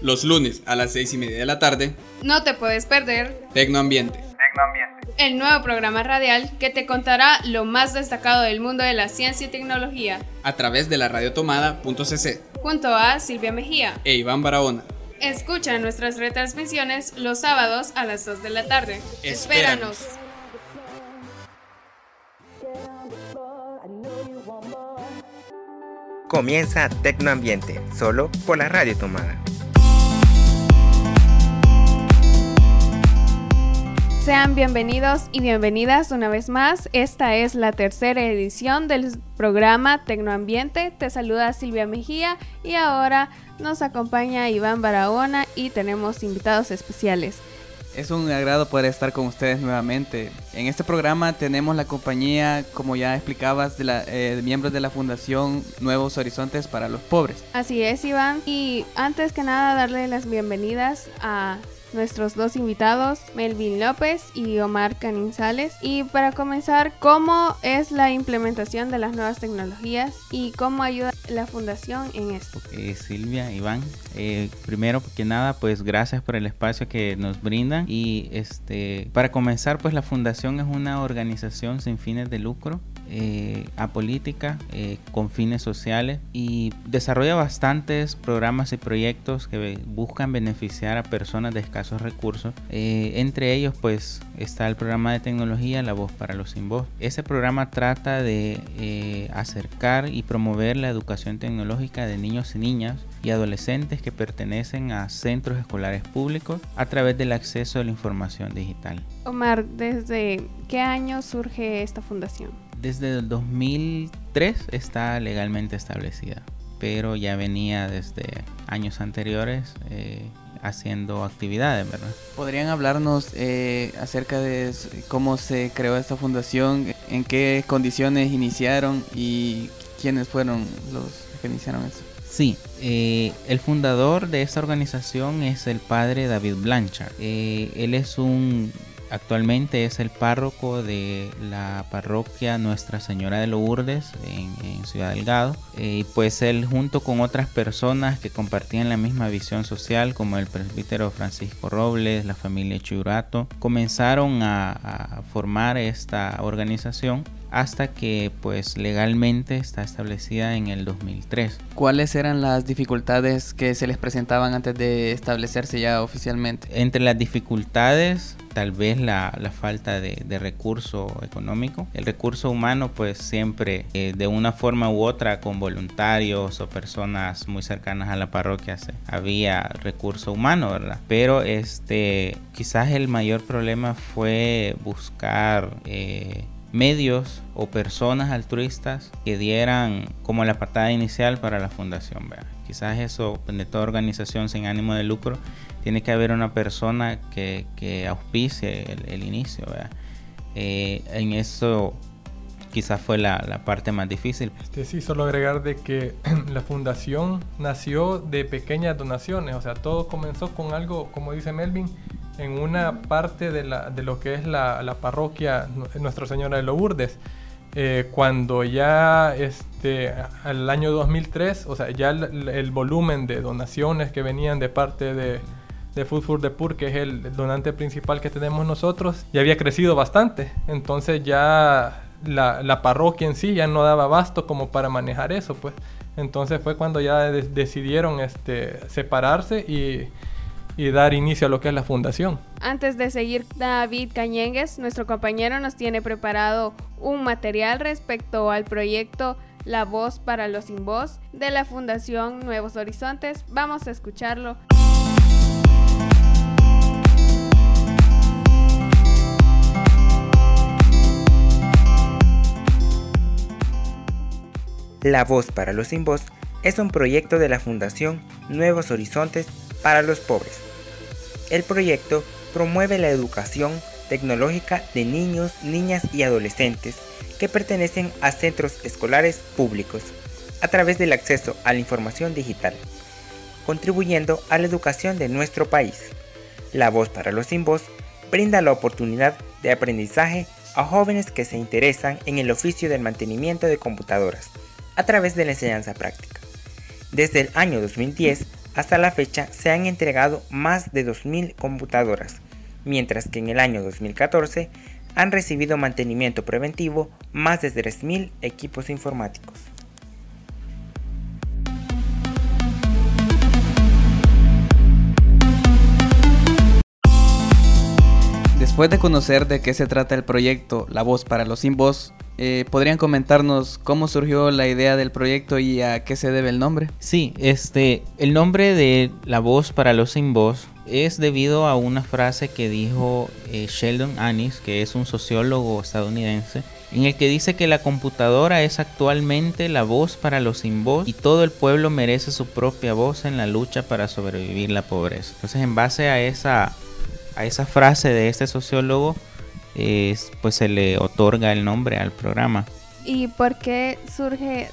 Los lunes a las 6 y media de la tarde. No te puedes perder Tecnoambiente. Tecnoambiente. El nuevo programa radial que te contará lo más destacado del mundo de la ciencia y tecnología. A través de la radiotomada.cc. Junto a Silvia Mejía. E Iván Barahona. Escucha nuestras retransmisiones los sábados a las 2 de la tarde. Espéranos. Comienza Tecnoambiente, solo por la Radio Tomada. Sean bienvenidos y bienvenidas una vez más. Esta es la tercera edición del programa Tecnoambiente. Te saluda Silvia Mejía y ahora nos acompaña Iván Barahona y tenemos invitados especiales. Es un agrado poder estar con ustedes nuevamente. En este programa tenemos la compañía, como ya explicabas, de, la, eh, de miembros de la Fundación Nuevos Horizontes para los Pobres. Así es, Iván. Y antes que nada, darle las bienvenidas a nuestros dos invitados, Melvin López y Omar Caninzales. Y para comenzar, ¿cómo es la implementación de las nuevas tecnologías y cómo ayuda la fundación en esto? Eh, Silvia, Iván, eh, primero que nada, pues gracias por el espacio que nos brindan y este, para comenzar, pues la fundación es una organización sin fines de lucro eh, apolítica eh, con fines sociales y desarrolla bastantes programas y proyectos que buscan beneficiar a personas de escasos recursos. Eh, entre ellos pues está el programa de tecnología La Voz para los Sin Voz. Ese programa trata de eh, acercar y promover la educación tecnológica de niños y niñas y adolescentes que pertenecen a centros escolares públicos a través del acceso a la información digital. Omar, ¿desde qué año surge esta fundación? Desde el 2003 está legalmente establecida, pero ya venía desde años anteriores eh, haciendo actividades, ¿verdad? ¿Podrían hablarnos eh, acerca de cómo se creó esta fundación, en qué condiciones iniciaron y quiénes fueron los que iniciaron esto? Sí, eh, el fundador de esta organización es el padre David Blanchard. Eh, él es un actualmente es el párroco de la parroquia Nuestra Señora de Lourdes en, en Ciudad Delgado. Eh, y pues él junto con otras personas que compartían la misma visión social como el presbítero Francisco Robles, la familia Churato, comenzaron a formar esta organización hasta que pues legalmente está establecida en el 2003. ¿Cuáles eran las dificultades que se les presentaban antes de establecerse ya oficialmente? Entre las dificultades tal vez la, la falta de, de, recurso económico. El recurso humano pues siempre eh, de una forma u otra con voluntarios o personas muy cercanas a la parroquia se, había recurso humano, ¿verdad? Pero este quizás el mayor problema fue buscar eh, medios o personas altruistas que dieran como la patada inicial para la fundación. ¿verdad? Quizás eso de toda organización sin ánimo de lucro tiene que haber una persona que, que auspicie el, el inicio. Eh, en eso quizás fue la, la, parte más difícil. Este, sí, solo agregar de que la fundación nació de pequeñas donaciones, o sea, todo comenzó con algo, como dice Melvin, en una parte de, la, de lo que es la, la parroquia Nuestra Señora de Lourdes. Eh, cuando ya este, al año 2003, o sea, ya el, el, volumen de donaciones que venían de parte de, de Food for the Poor, que es el donante principal que tenemos nosotros, ya había crecido bastante. Entonces ya la, la parroquia en sí ya no daba abasto como para manejar eso, pues. Entonces fue cuando ya de decidieron este, separarse y y dar inicio a lo que es la fundación. Antes de seguir, David Cañengues, nuestro compañero, nos tiene preparado un material respecto al proyecto La Voz para los Sin Voz de la Fundación Nuevos Horizontes. Vamos a escucharlo. La Voz para los Sin Voz es un proyecto de la Fundación Nuevos Horizontes para los Pobres. El proyecto promueve la educación tecnológica de niños, niñas y adolescentes que pertenecen a centros escolares públicos a través del acceso a la información digital, contribuyendo a la educación de nuestro país. La voz para los sin voz brinda la oportunidad de aprendizaje a jóvenes que se interesan en el oficio del mantenimiento de computadoras a través de la enseñanza práctica. Desde el año 2010 Hasta la fecha se han entregado más de 2.000 computadoras, mientras que en el año 2014 han recibido mantenimiento preventivo más de 3.000 equipos informáticos. Después de conocer de qué se trata el proyecto La Voz para los Sin Voz, eh, ¿podrían comentarnos cómo surgió la idea del proyecto y a qué se debe el nombre? Sí, este, el nombre de La Voz para los Sin Voz es debido a una frase que dijo eh, Sheldon Anis, que es un sociólogo estadounidense, en el que dice que la computadora es actualmente la voz para los sin voz y todo el pueblo merece su propia voz en la lucha para sobrevivir la pobreza. Entonces, en base a esa, a esa frase de este sociólogo, pues se le otorga el nombre al programa. ¿Y por qué surge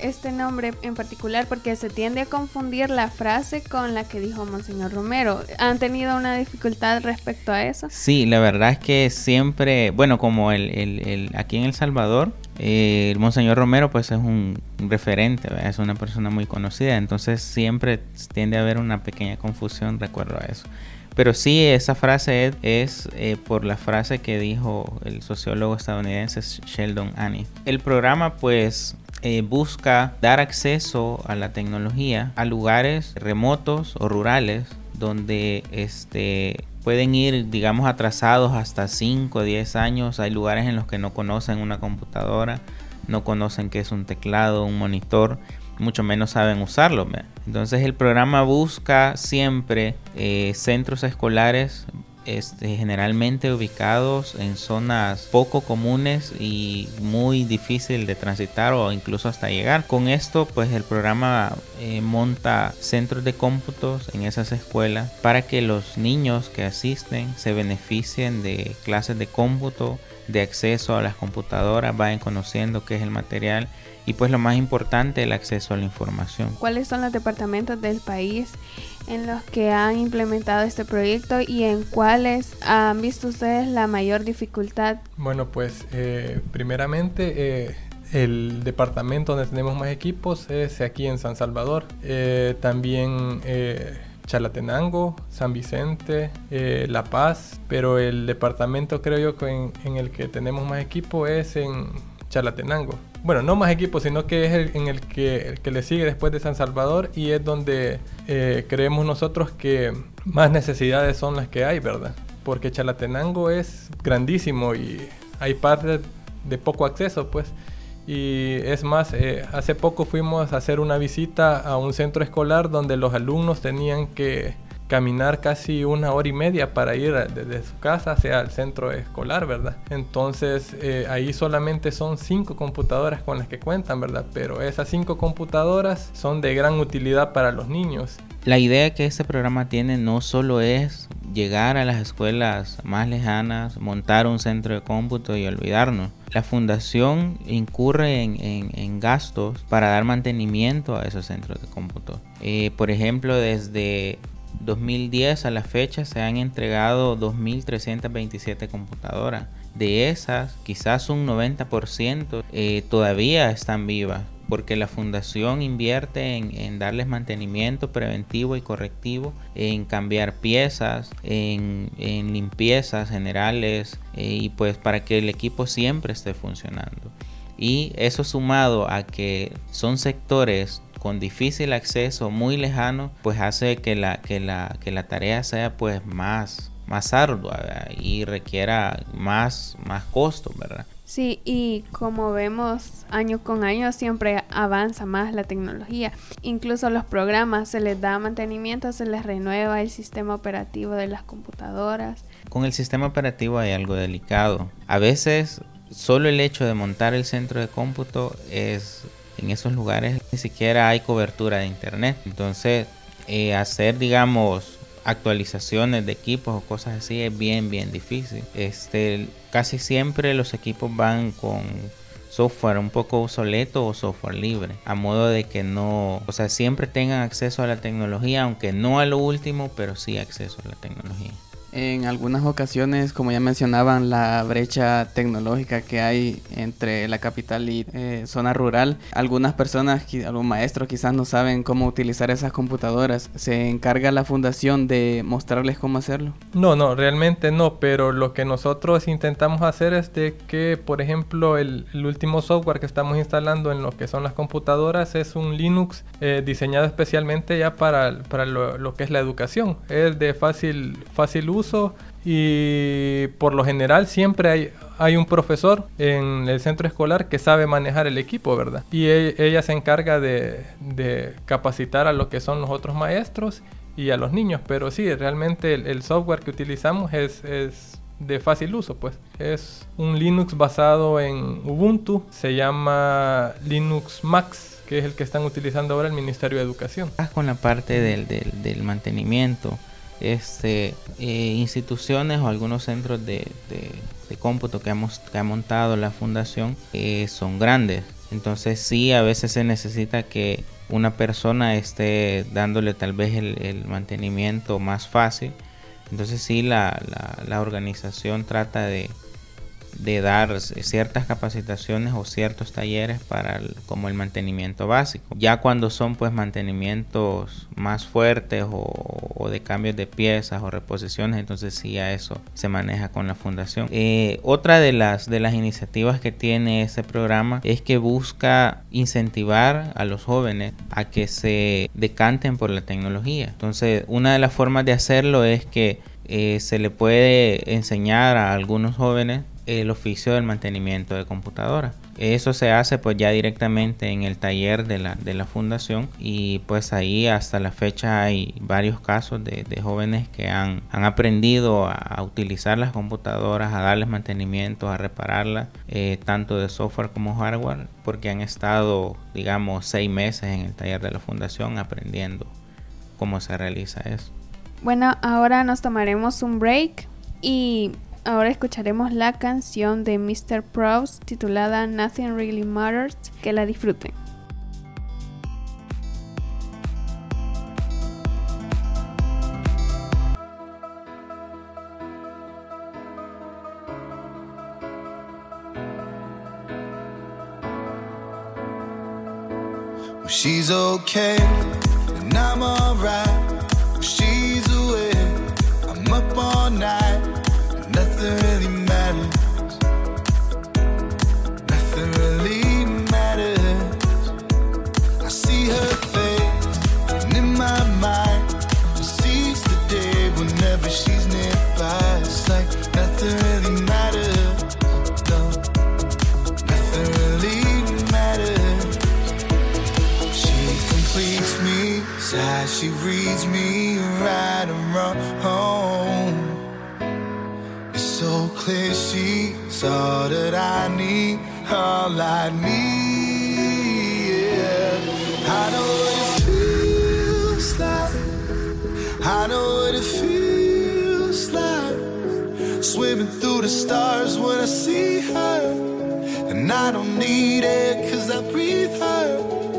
este nombre en particular? Porque se tiende a confundir la frase con la que dijo Monseñor Romero. ¿Han tenido una dificultad respecto a eso? Sí, la verdad es que siempre, bueno, como el, el, aquí en El Salvador, el Monseñor Romero pues es un referente, es una persona muy conocida, entonces siempre tiende a haber una pequeña confusión recuerdo a eso. Pero sí, esa frase es, eh, por la frase que dijo el sociólogo estadounidense Sheldon Annie. El programa pues eh, busca dar acceso a la tecnología a lugares remotos o rurales donde este, pueden ir, digamos, atrasados hasta 5 o 10 años. Hay lugares en los que no conocen una computadora, no conocen qué es un teclado, un monitor mucho menos saben usarlo. Entonces el programa busca siempre eh, centros escolares este, generalmente ubicados en zonas poco comunes y muy difícil de transitar o incluso hasta llegar. Con esto, pues el programa eh, monta centros de cómputos en esas escuelas para que los niños que asisten se beneficien de clases de cómputo, de acceso a las computadoras, vayan conociendo qué es el material y pues lo más importante, el acceso a la información. ¿Cuáles son los departamentos del país en los que han implementado este proyecto y en cuáles han visto ustedes la mayor dificultad? Bueno, pues eh, primeramente... Eh, el departamento donde tenemos más equipos es aquí en San Salvador. Eh, también Chalatenango, San Vicente, La Paz, pero el departamento creo yo que en, el que tenemos más equipo es en Chalatenango bueno, no más equipos, sino que es el, en el que, que le sigue después de San Salvador y es donde eh, creemos nosotros que más necesidades son las que hay, ¿verdad? Porque Chalatenango es grandísimo y hay partes de poco acceso, pues. Y es más, eh, hace poco fuimos a hacer una visita a un centro escolar donde los alumnos tenían que caminar casi una hora y media para ir desde su casa hacia el centro escolar, ¿verdad? Entonces eh, ahí solamente son cinco computadoras con las que cuentan, ¿verdad? Pero esas cinco computadoras son de gran utilidad para los niños. La idea que este programa tiene no solo es llegar a las escuelas más lejanas, montar un centro de cómputo y olvidarnos. La fundación incurre en, gastos para dar mantenimiento a esos centros de cómputo. Eh, por ejemplo, desde 2010 a la fecha se han entregado 2.327 computadoras. De esas, quizás un 90% eh, todavía están vivas, porque la fundación invierte en, darles mantenimiento preventivo y correctivo, en cambiar piezas, en, limpiezas generales, eh, y pues para que el equipo siempre esté funcionando. Y eso sumado a que son sectores con difícil acceso, muy lejano, pues hace que la, que la, que la tarea sea pues más, más ardua y requiera más, más costo, ¿verdad? Sí, y como vemos año con año siempre avanza más la tecnología. Incluso los programas se les da mantenimiento, se les renueva el sistema operativo de las computadoras. Con el sistema operativo hay algo delicado. A veces solo el hecho de montar el centro de cómputo es en esos lugares ni siquiera hay cobertura de internet. Entonces, eh, hacer, digamos, actualizaciones de equipos o cosas así es bien, bien difícil. Este, casi siempre los equipos van con software un poco obsoleto o software libre, a modo de que no, o sea, siempre tengan acceso a la tecnología, aunque no a lo último, pero sí acceso a la tecnología. En algunas ocasiones, como ya mencionaban, la brecha tecnológica que hay entre la capital y eh, zona rural, algunas personas, algunos maestros quizás no saben cómo utilizar esas computadoras. ¿Se encarga la fundación de mostrarles cómo hacerlo? No, no, realmente no, pero lo que nosotros intentamos hacer es de que, por ejemplo, el, último software que estamos instalando en lo que son las computadoras es un Linux eh, diseñado especialmente ya para, para lo, lo, que es la educación. Es de fácil, fácil uso y por lo general siempre hay, hay un profesor en el centro escolar que sabe manejar el equipo, ¿verdad? Y e, ella, se encarga de, capacitar a lo que son los otros maestros y a los niños, pero sí, realmente el, software que utilizamos es, es de fácil uso, pues. Es un Linux basado en Ubuntu, se llama Linux Max, que es el que están utilizando ahora el Ministerio de Educación. Con la parte del, del mantenimiento este, eh, instituciones o algunos centros de, cómputo que, hemos, que ha montado la fundación eh, son grandes. Entonces sí, a veces se necesita que una persona esté dándole tal vez el, mantenimiento más fácil. Entonces sí, la, la organización trata de, de dar ciertas capacitaciones o ciertos talleres para como el mantenimiento básico. Ya cuando son pues mantenimientos más fuertes o, de cambios de piezas o reposiciones, entonces sí a eso se maneja con la fundación. Eh, otra de las, de las iniciativas que tiene este programa es que busca incentivar a los jóvenes a que se decanten por la tecnología. Entonces una de las formas de hacerlo es que eh, se le puede enseñar a algunos jóvenes el oficio del mantenimiento de computadora. Eso se hace pues ya directamente en el taller de la, de la fundación y pues ahí hasta la fecha hay varios casos de, jóvenes que han, han aprendido a, utilizar las computadoras, a darles mantenimiento, a repararlas, eh, tanto de software como hardware, porque han estado digamos seis meses en el taller de la fundación aprendiendo cómo se realiza eso. Bueno, ahora nos tomaremos un break y Ahora escucharemos la canción de Mr. Proust titulada Nothing Really Matters. Que la disfruten. She's alright. I need. Yeah. I know what it feels like. I know what it feels like. Swimming through the stars when I see her. And I don't need it cause I breathe her.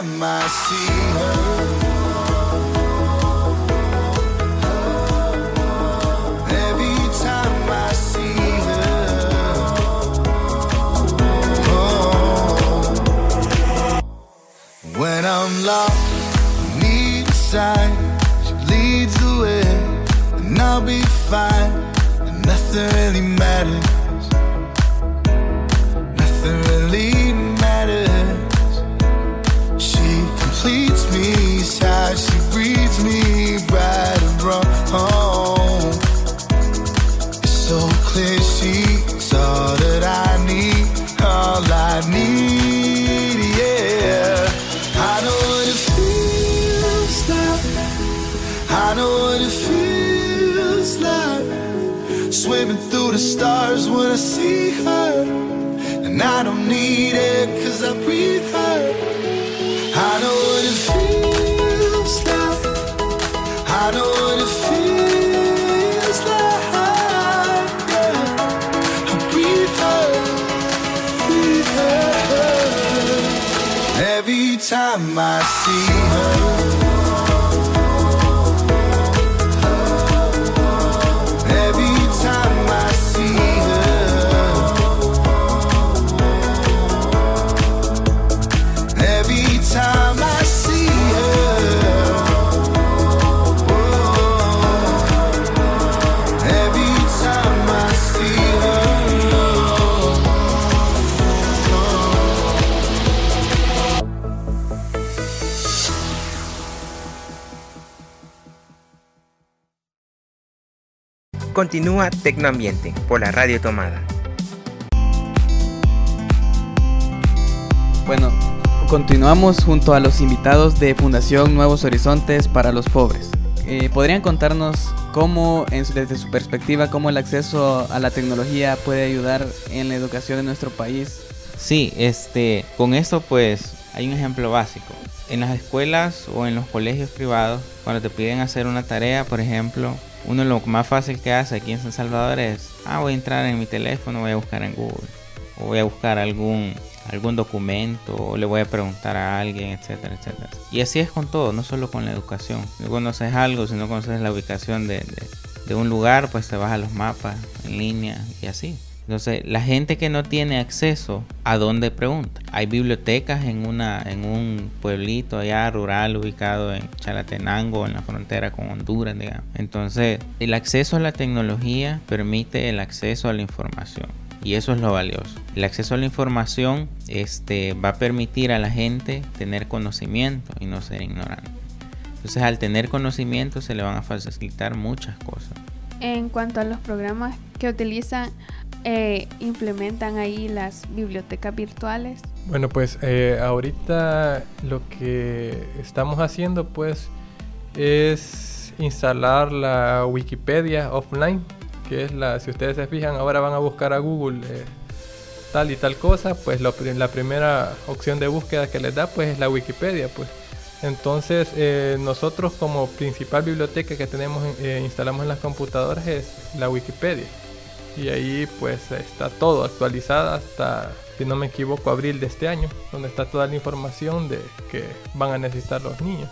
Time I see her. When I'm lost, need a sign. She leads the way, and I'll be fine. And nothing really matters. Completes me. how she breathes me my seat. Continúa Tecnoambiente por la Radio Tomada. Bueno, continuamos junto a los invitados de Fundación Nuevos Horizontes para los Pobres. Eh, ¿Podrían contarnos cómo, en su- desde su perspectiva, cómo el acceso a la tecnología puede ayudar en la educación de nuestro país? Sí, este, con esto pues hay un ejemplo básico. En las escuelas o en los colegios privados, cuando te piden hacer una tarea, por ejemplo, uno lo más fácil que hace aquí en San Salvador es, ah, voy a entrar en mi teléfono, voy a buscar en Google, o voy a buscar algún algún documento, o le voy a preguntar a alguien, etcétera, etcétera. Y así es con todo, no solo con la educación. Si no conoces algo, si no conoces la ubicación de, de- de un lugar, pues te vas a los mapas en línea y así. Entonces, la gente que no tiene acceso, ¿a dónde pregunta? Hay bibliotecas en, una, en un pueblito allá rural ubicado en Chalatenango, en la frontera con Honduras, digamos. Entonces, el acceso a la tecnología permite el acceso a la información. Y eso es lo valioso. El acceso a la información este, va a permitir a la gente tener conocimiento y no ser ignorante. Entonces, al tener conocimiento se le van a facilitar muchas cosas. En cuanto a los programas que utilizan, eh, implementan ahí las bibliotecas virtuales. Bueno, pues eh, ahorita lo que estamos haciendo pues es instalar la Wikipedia offline, que es la, si ustedes se fijan, ahora van a buscar a Google eh, tal y tal cosa, pues la primera opción de búsqueda que les da pues es la Wikipedia, pues. Entonces eh, nosotros como principal biblioteca que tenemos eh, instalamos en las computadoras es la Wikipedia y ahí pues está todo actualizada hasta si no me equivoco abril de este año donde está toda la información de que van a necesitar los niños.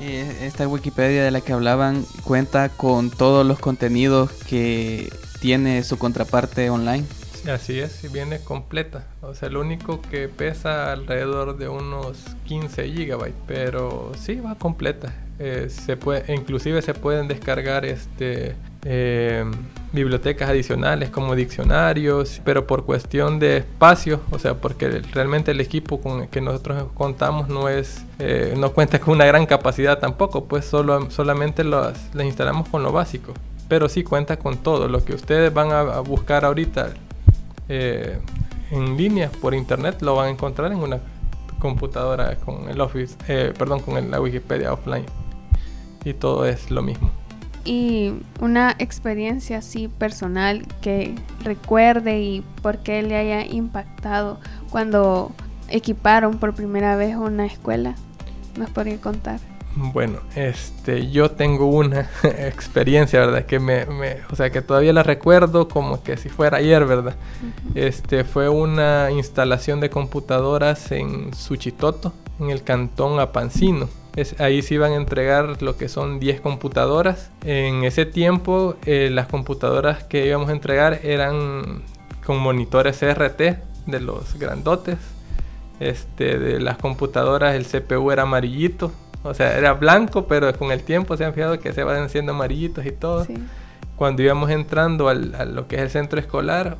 Eh, Esta Wikipedia de la que hablaban cuenta con todos los contenidos que tiene su contraparte online. Sí, así es y viene completa. O sea lo único que pesa alrededor de unos 15 gigabytes pero sí va completa. Eh, se puede inclusive se pueden descargar este eh, bibliotecas adicionales como diccionarios pero por cuestión de espacio o sea porque realmente el equipo con el que nosotros contamos no es eh, no cuenta con una gran capacidad tampoco pues solo solamente las, instalamos con lo básico pero sí cuenta con todo lo que ustedes van a, buscar ahorita eh, en línea por internet lo van a encontrar en una computadora con el Office, eh, perdón, con la Wikipedia offline. Y todo es lo mismo. Y una experiencia así personal que recuerde y por qué le haya impactado cuando equiparon por primera vez una escuela. ¿Nos podría contar? Bueno, este, yo tengo una experiencia, ¿verdad? Que me, me- o sea, que todavía la recuerdo como que si fuera ayer, ¿verdad? Este, fue una instalación de computadoras en Suchitoto, en el cantón Apancino. Es, ahí se iban a entregar lo que son 10 computadoras. En ese tiempo, eh, las computadoras que íbamos a entregar eran con monitores CRT de los grandotes. Este, de las computadoras el CPU era amarillito, o sea, era blanco, pero con el tiempo se han fijado que se van haciendo amarillitos y todo. Sí. Cuando íbamos entrando al, a lo que es el centro escolar,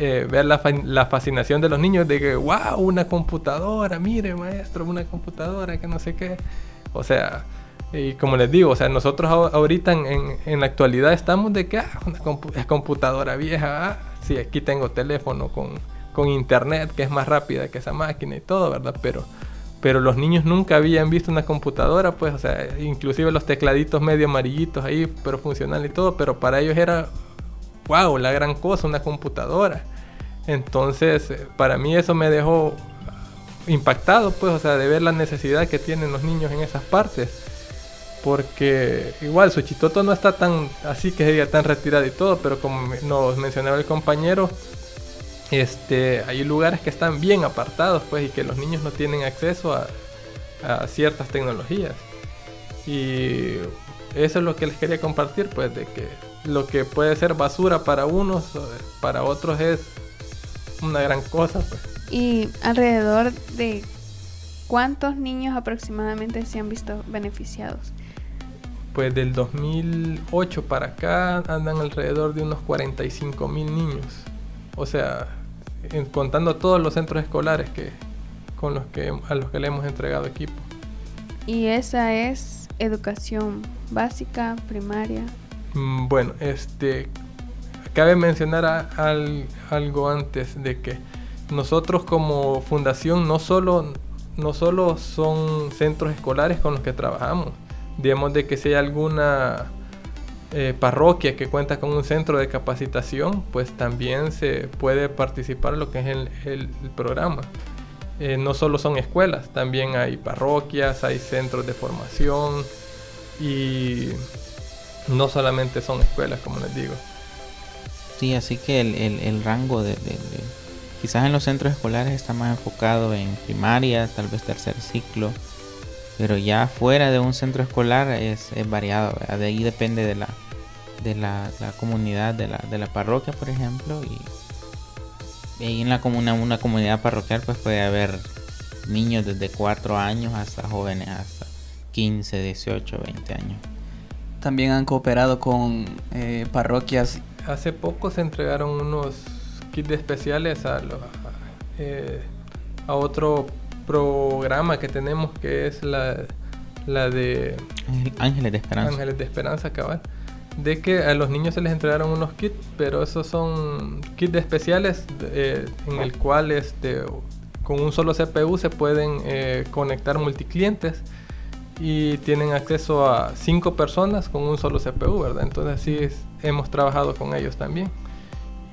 eh, ver la, fa- la fascinación de los niños de que, wow, una computadora, mire maestro, una computadora, que no sé qué. O sea, y como les digo, o sea, nosotros ahor- ahorita en, en- la actualidad estamos de que, ah, una computadora vieja, ah, sí, aquí tengo teléfono con, con internet que es más rápida que esa máquina y todo, ¿verdad? Pero, pero los niños nunca habían visto una computadora, pues, o sea, inclusive los tecladitos medio amarillitos ahí, pero funcional y todo, pero para ellos era, wow, la gran cosa, una computadora. Entonces, eh, para mí eso me dejó impactado, pues, o sea, de ver la necesidad que tienen los niños en esas partes. Porque igual Suchitoto no está tan así que se diga tan retirado y todo, pero como nos mencionaba el compañero, este, hay lugares que están bien apartados, pues, y que los niños no tienen acceso a, a ciertas tecnologías. Y eso es lo que les quería compartir, pues, de que lo que puede ser basura para unos, eh, para otros es una gran cosa, pues. Y alrededor de cuántos niños aproximadamente se han visto beneficiados. Pues del 2008 para acá andan alrededor de unos 45 mil niños. O sea, contando todos los centros escolares que, con los que, a los que le hemos entregado equipo. Y esa es educación básica, primaria. Mm, Bueno, este cabe mencionar algo antes de que nosotros como fundación no solo no solo son centros escolares con los que trabajamos, digamos de que si hay alguna eh, parroquia que cuenta con un centro de capacitación, pues también se puede participar lo que es el programa. Eh, no solo son escuelas, también hay parroquias, hay centros de formación y no solamente son escuelas, como les digo. Sí, así que el, el- el rango de, de- de- Quizás en los centros escolares está más enfocado en primaria, tal vez tercer ciclo. Pero ya fuera de un centro escolar es, es variado. ¿verdad? De ahí depende de la, de la, la comunidad, de la, de la parroquia, por ejemplo. Y, ahí en la comuna, una comunidad parroquial pues puede haber niños desde 4 años hasta jóvenes hasta 15, 18, 20 años. También han cooperado con eh, parroquias Hace poco se entregaron unos kits especiales a, lo- a- eh, a otro programa que tenemos que es la, la de Ángel- Ángeles de Esperanza. Ángeles de Esperanza cabal. De que a los niños se les entregaron unos kits, pero esos son kits especiales eh, en el cual este, con un solo CPU se pueden eh, conectar multiclientes y tienen acceso a cinco personas con un solo CPU, ¿verdad? Entonces sí es- hemos trabajado con ellos también.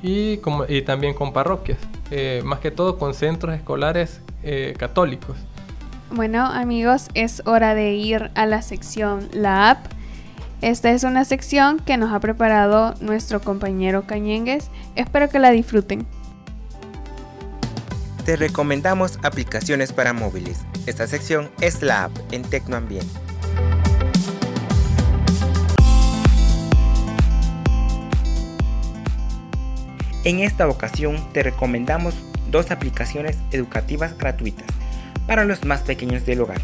Y, como, y también con parroquias, eh, más que todo con centros escolares eh, católicos. Bueno, amigos, es hora de ir a la sección La App. Esta es una sección que nos ha preparado nuestro compañero Cañengues. Espero que la disfruten. Te recomendamos aplicaciones para móviles. Esta sección es la app en Tecnoambiente. En esta ocasión te recomendamos dos aplicaciones educativas gratuitas para los más pequeños del hogar.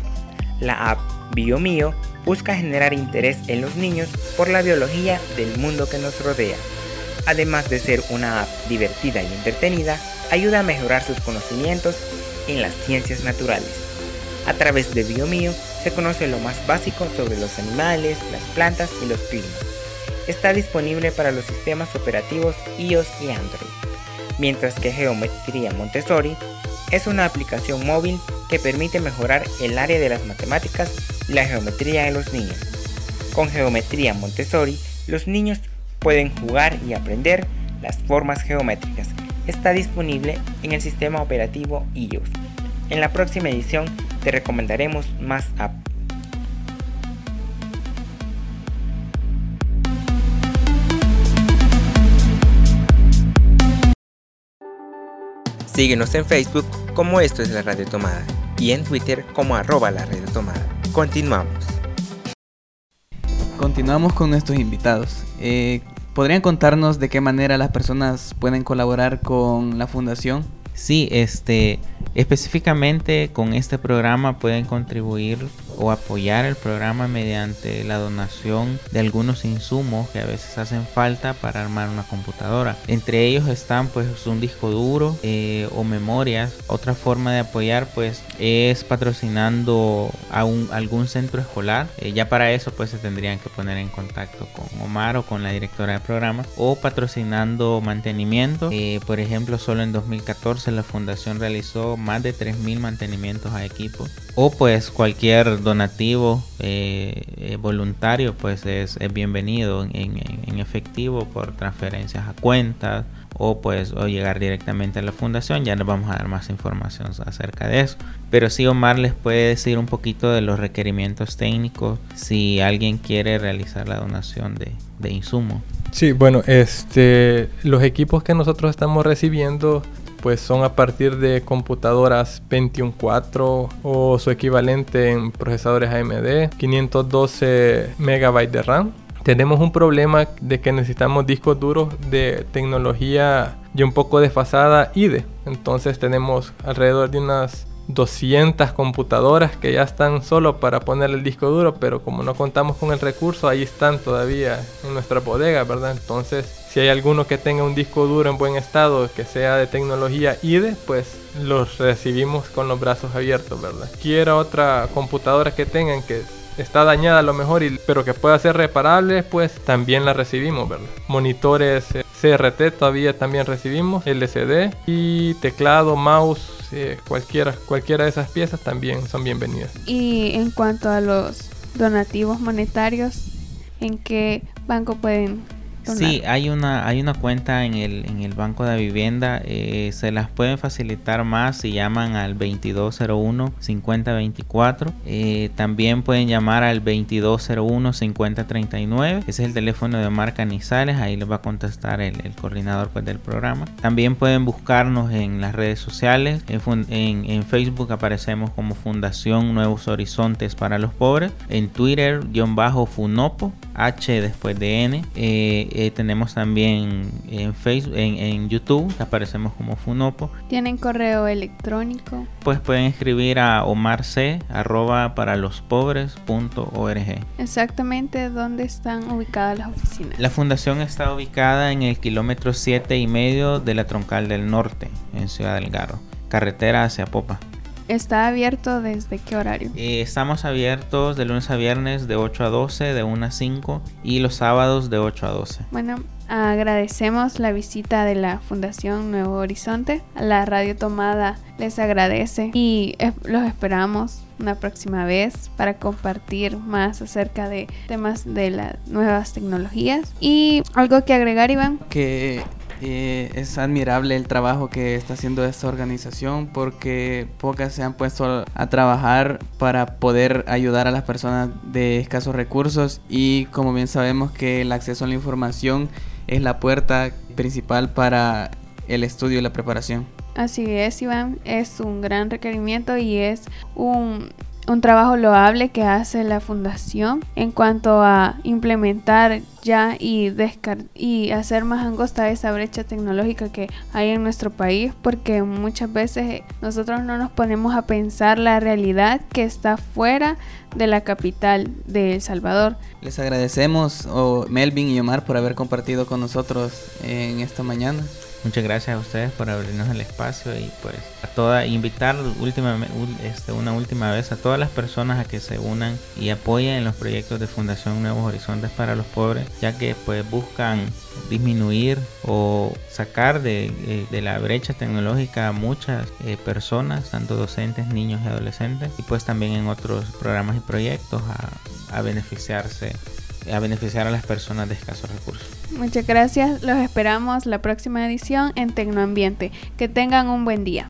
La app BioMío busca generar interés en los niños por la biología del mundo que nos rodea. Además de ser una app divertida y entretenida, ayuda a mejorar sus conocimientos en las ciencias naturales. A través de BioMío se conoce lo más básico sobre los animales, las plantas y los climas. Está disponible para los sistemas operativos iOS y Android, mientras que Geometría Montessori es una aplicación móvil que permite mejorar el área de las matemáticas y la geometría de los niños. Con Geometría Montessori, los niños pueden jugar y aprender las formas geométricas. Está disponible en el sistema operativo iOS. En la próxima edición te recomendaremos más apps. Síguenos en Facebook como Esto es la Radio Tomada y en Twitter como arroba la Radio Tomada. Continuamos. Continuamos con nuestros invitados. Eh, ¿Podrían contarnos de qué manera las personas pueden colaborar con la fundación? Sí, este, específicamente con este programa pueden contribuir o apoyar el programa mediante la donación de algunos insumos que a veces hacen falta para armar una computadora. Entre ellos están pues un disco duro eh, o memorias. Otra forma de apoyar pues es patrocinando a algún centro escolar. Eh, ya para eso pues se tendrían que poner en contacto con Omar o con la directora del programa o patrocinando mantenimiento. Eh, por ejemplo, solo en 2014 la fundación realizó más de 3.000 mantenimientos a equipos. O pues cualquier donativo eh, eh, voluntario pues es, es bienvenido en, efectivo por transferencias a cuentas o pues o llegar directamente a la fundación. Ya les vamos a dar más información acerca de eso. Pero sí Omar les puede decir un poquito de los requerimientos técnicos si alguien quiere realizar la donación de, de insumos Sí, bueno, este, los equipos que nosotros estamos recibiendo pues son a partir de computadoras Pentium 4 o su equivalente en procesadores AMD, 512 MB de RAM. Tenemos un problema de que necesitamos discos duros de tecnología y un poco desfasada IDE. Entonces tenemos alrededor de unas 200 computadoras que ya están solo para poner el disco duro, pero como no contamos con el recurso, ahí están todavía en nuestra bodega, ¿verdad? Entonces, si hay alguno que tenga un disco duro en buen estado, que sea de tecnología IDE, pues los recibimos con los brazos abiertos, ¿verdad? Quiera otra computadora que tengan que está dañada a lo mejor, y, pero que pueda ser reparable, pues también la recibimos, ¿verdad? Monitores eh, CRT todavía también recibimos, LCD y teclado, mouse, cualquiera, cualquiera de esas piezas también son bienvenidas. Y en cuanto a los donativos monetarios, ¿en qué banco pueden? Sí, hay una, hay una cuenta en el, en el Banco de Vivienda. eh, se las pueden facilitar más si llaman al 2201-5024. Eh, también pueden llamar al 2201-5039. Ese es el teléfono de Omar Canizales. Ahí les va a contestar el, el coordinador pues, del programa. También pueden buscarnos en las redes sociales. En- en Facebook aparecemos como Fundación Nuevos Horizontes para los Pobres. En Twitter, guion bajo Funopo. H después de N. Eh, eh, tenemos también en Facebook, en, en YouTube, aparecemos como Funopo. ¿Tienen correo electrónico? Pues pueden escribir a omarc arroba para los pobres punto org. Exactamente dónde están ubicadas las oficinas. La fundación está ubicada en el kilómetro 7 y medio de la Troncal del Norte, en Ciudad del Garro, carretera hacia Popa. ¿Está abierto desde qué horario? Eh, estamos abiertos de lunes a viernes de 8 a 12, de 1 a 5 y los sábados de 8 a 12. Bueno, agradecemos la visita de la Fundación Nuevo Horizonte. La Radio Tomada les agradece y los esperamos una próxima vez para compartir más acerca de temas de las nuevas tecnologías. Y algo que agregar, Iván. que eh, es admirable el trabajo que está haciendo esta organización porque pocas se han puesto a trabajar para poder ayudar a las personas de escasos recursos y como bien sabemos que el acceso a la información es la puerta principal para el estudio y la preparación. Así es, Iván, es un gran requerimiento y es un, un trabajo loable que hace la fundación en cuanto a implementar ya y, y hacer más angosta esa brecha tecnológica que hay en nuestro país porque muchas veces nosotros no nos ponemos a pensar la realidad que está fuera de la capital de El Salvador. Les agradecemos oh, Melvin y Omar por haber compartido con nosotros en esta mañana. Muchas gracias a ustedes por abrirnos el espacio y pues a toda invitar última, este, una última vez a todas las personas a que se unan y apoyen en los proyectos de Fundación Nuevos Horizontes para los Pobres, ya que pues buscan disminuir o sacar de, eh, de la brecha tecnológica a muchas eh, personas, tanto docentes, niños y adolescentes, y pues también en otros programas y proyectos a, a beneficiarse a beneficiar a las personas de escasos recursos. Muchas gracias, los esperamos la próxima edición en Tecnoambiente. Que tengan un buen día.